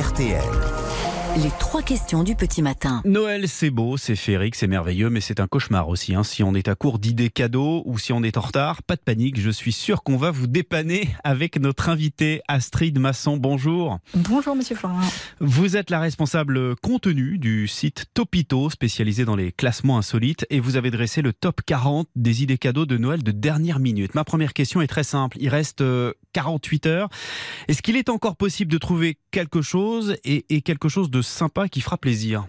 RTL. Les trois questions du petit matin. Noël, c'est beau, c'est féerique, c'est merveilleux, mais c'est un cauchemar aussi. hein. Si on est à court d'idées cadeaux ou si on est en retard, pas de panique, je suis sûr qu'on va vous dépanner avec notre invité Astrid Masson. Bonjour. Bonjour Monsieur Florin. Vous êtes la responsable contenu du site Topito, spécialisé dans les classements insolites, et vous avez dressé le top 40 des idées cadeaux de Noël de dernière minute. Ma première question est très simple. Il reste euh, 48 heures. Est-ce qu'il est encore possible de trouver quelque chose et, et quelque chose de sympa qui fera plaisir?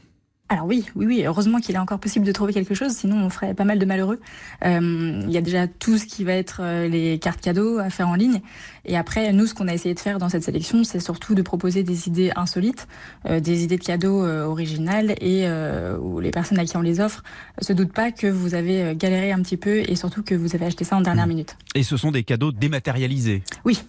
Alors oui, oui, oui, heureusement qu'il est encore possible de trouver quelque chose, sinon on ferait pas mal de malheureux. Euh, il y a déjà tout ce qui va être euh, les cartes cadeaux à faire en ligne. Et après, nous, ce qu'on a essayé de faire dans cette sélection, c'est surtout de proposer des idées insolites, euh, des idées de cadeaux euh, originales et où les personnes à qui on les offre se doutent pas que vous avez galéré un petit peu et surtout que vous avez acheté ça en dernière minute. Et ce sont des cadeaux dématérialisés. Oui,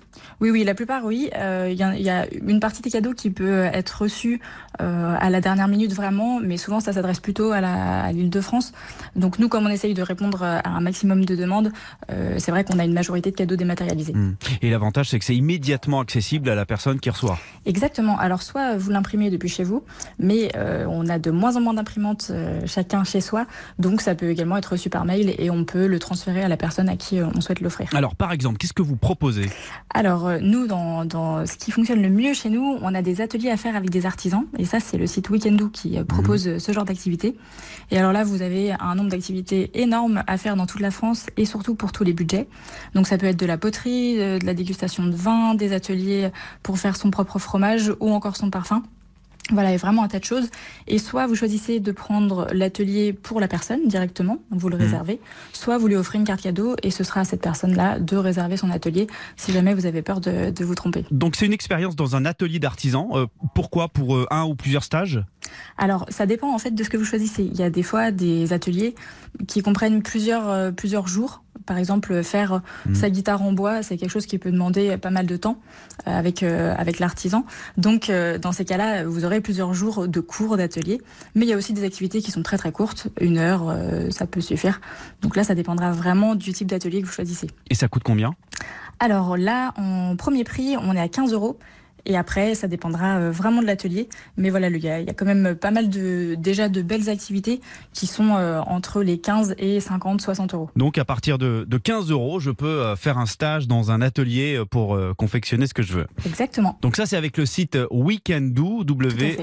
oui, oui, la plupart, oui. Euh, Il y, a- il y a une partie des cadeaux qui peut être reçue euh, à la dernière minute vraiment, mais souvent ça s'adresse plutôt à la- à l'Île-de-France. Donc nous, comme on essaye de répondre à un maximum de demandes, euh, c'est vrai qu'on a une majorité de cadeaux dématérialisés. Hmm. Et l'avantage, c'est que c'est immédiatement accessible à la personne qui reçoit. Exactement. Alors soit vous l'imprimez depuis chez vous, mais euh, on a de moins en moins d'imprimantes euh, chacun chez soi, donc ça peut également être reçu par mail et on peut le transférer à la personne à qui euh, on souhaite Alors, par exemple, qu'est-ce que vous proposez? Alors euh, nous, dans, dans ce qui fonctionne le mieux chez nous, on a des ateliers à faire avec des artisans, et ça c'est le site Weekendoo qui euh, propose euh, ce genre d'activité. Et alors là, vous avez un nombre d'activités énorme à faire dans toute la France et surtout pour tous les budgets. Donc ça peut être de la poterie, de la dégustation de vin, des ateliers pour faire son propre fromage ou encore son parfum. Voilà, il y a vraiment un tas de choses. Et soit vous choisissez de prendre l'atelier pour la personne directement, vous le réservez, soit vous lui offrez une carte cadeau et ce sera à cette personne-là de réserver son atelier si jamais vous avez peur de, de vous tromper. Donc, c'est une expérience dans un atelier d'artisan. Euh, pourquoi Pour euh, un ou plusieurs stages? Alors, ça dépend en fait de ce que vous choisissez. Il y a des fois des ateliers qui comprennent plusieurs, euh, plusieurs jours. Par exemple, faire Mhm. sa guitare en bois, c'est quelque chose qui peut demander pas mal de temps euh, avec, euh, avec l'artisan. Donc, euh, dans ces cas-là, vous aurez plusieurs jours de cours d'atelier. Mais il y a aussi des activités qui sont très très courtes. Une heure, euh, ça peut suffire. Donc là, ça dépendra vraiment du type d'atelier que vous choisissez. Et ça coûte combien? Alors là, en premier prix, on est à 15 euros. Et après, ça dépendra euh, vraiment de l'atelier. Mais voilà, il y, a, il y a quand même pas mal de, déjà de belles activités qui sont euh, entre les 15 et 50, 60 euros. Donc, à partir de, de 15 euros, je peux euh, faire un stage dans un atelier pour confectionner ce que je veux. Exactement. Donc, ça, c'est avec le site Weekendoo. W-E-C-A-N-D-O-O,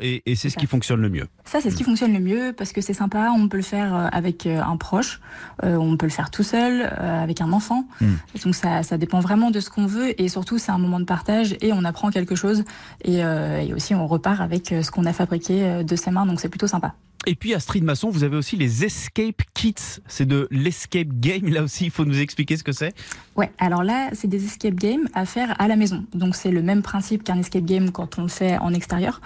et, et c'est ce ça. qui fonctionne le mieux. Ça, c'est ce qui fonctionne le mieux parce que c'est sympa. On peut le faire avec un proche, euh, on peut le faire tout seul, euh, avec un enfant. Mm. Donc ça, ça dépend vraiment de ce qu'on veut et surtout c'est un moment de partage et on apprend quelque chose et, euh, et aussi on repart avec euh, ce qu'on a fabriqué euh, de ses mains. Donc c'est plutôt sympa. Et puis, Astrid Masson, vous avez aussi les Escape Kits. C'est de l'escape game. Là aussi, il faut nous expliquer ce que c'est. Ouais, alors là, c'est des escape games à faire à la maison. Donc c'est le même principe qu'un escape game quand on le fait en extérieur.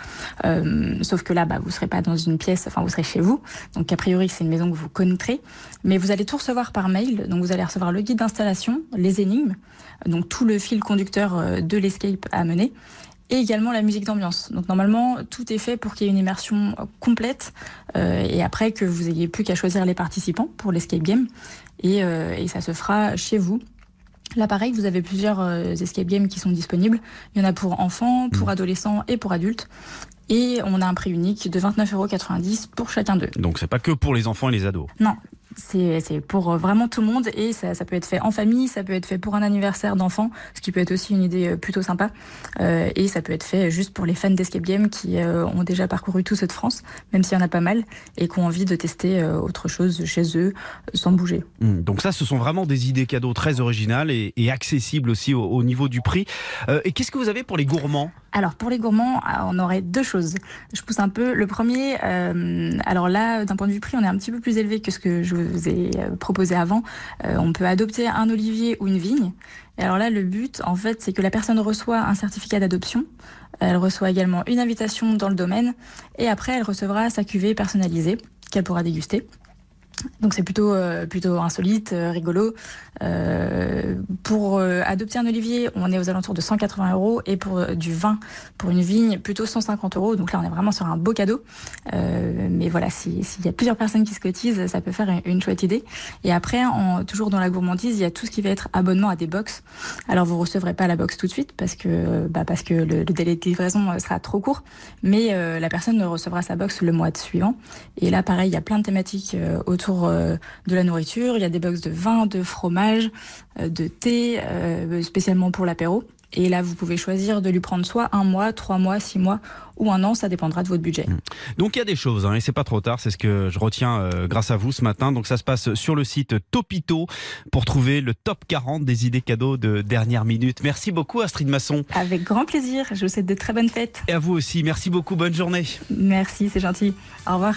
Euh, sauf que là, bah, vous serez pas dans une pièce, enfin vous serez chez vous. Donc a priori, c'est une maison que vous connaîtrez. Mais vous allez tout recevoir par mail. Donc vous allez recevoir le guide d'installation, les énigmes, donc tout le fil conducteur euh, de l'escape à mener. Et également la musique d'ambiance. Donc normalement, tout est fait pour qu'il y ait une immersion euh, complète euh, et après que vous ayez plus qu'à choisir les participants pour l'escape game. Et, euh, et ça se fera chez vous Là, pareil, vous avez plusieurs euh, escape games qui sont disponibles. Il y en a pour enfants, pour adolescents et pour adultes. Et on a un prix unique de 29,90€ pour chacun d'eux. Donc, c'est pas que pour les enfants et les ados. Non, c'est pour euh, vraiment tout le monde et ça, peut être fait en famille, ça peut être fait pour un anniversaire d'enfant, ce qui peut être aussi une idée euh, plutôt sympa. Euh, et ça peut être fait juste pour les fans d'escape game qui ont déjà parcouru tout cette France, même s'il y en a pas mal, et qui ont envie de tester autre chose chez eux sans bouger. Hmm, Donc ça, ce sont vraiment des idées cadeaux très originales et, accessibles aussi au, au niveau du prix. Et qu'est-ce que vous avez pour les gourmands? Alors pour les gourmands, euh, on aurait deux choses. Je pousse un peu. Le premier, euh, alors là, d'un point de vue prix, on est un petit peu plus élevé que ce que je vous ai euh, proposé avant. Euh, on peut adopter un olivier ou une vigne. Et alors là, le but, en fait, c'est que la personne reçoit un certificat d'adoption. Elle reçoit également une invitation dans le domaine. Et après, elle recevra sa cuvée personnalisée qu'elle pourra déguster. Donc c'est plutôt euh, plutôt insolite, euh, rigolo. Euh, pour adopter un olivier, on est aux alentours de 180 euros et pour du vin, pour une vigne, plutôt 150 euros. Donc là, on est vraiment sur un beau cadeau. mais voilà, s'il y a plusieurs personnes qui se cotisent, ça peut faire une, chouette idée. Et après, en, toujours dans la gourmandise, il y a tout ce qui va être abonnement à des box. Alors vous recevrez pas la box tout de suite parce que bah, parce que le, le, délai de livraison sera trop court, mais la personne recevra sa box le mois suivant. Et là, pareil, il y a plein de thématiques autour euh, de la nourriture. Il y a des box de vin, de fromage, euh, de thé, euh, spécialement pour l'apéro. Et là, vous pouvez choisir de lui prendre soit un mois, trois mois, six mois ou un an, ça dépendra de votre budget. Mmh. Donc il y a des choses, hein, et c'est pas trop tard, c'est ce que je retiens grâce à vous ce matin. Donc ça se passe sur le site Topito pour trouver le top 40 des idées cadeaux de dernière minute. Merci beaucoup Astrid Masson. Avec grand plaisir, je vous souhaite de très bonnes fêtes. Et à vous aussi, merci beaucoup, bonne journée. Merci, c'est gentil. Au revoir.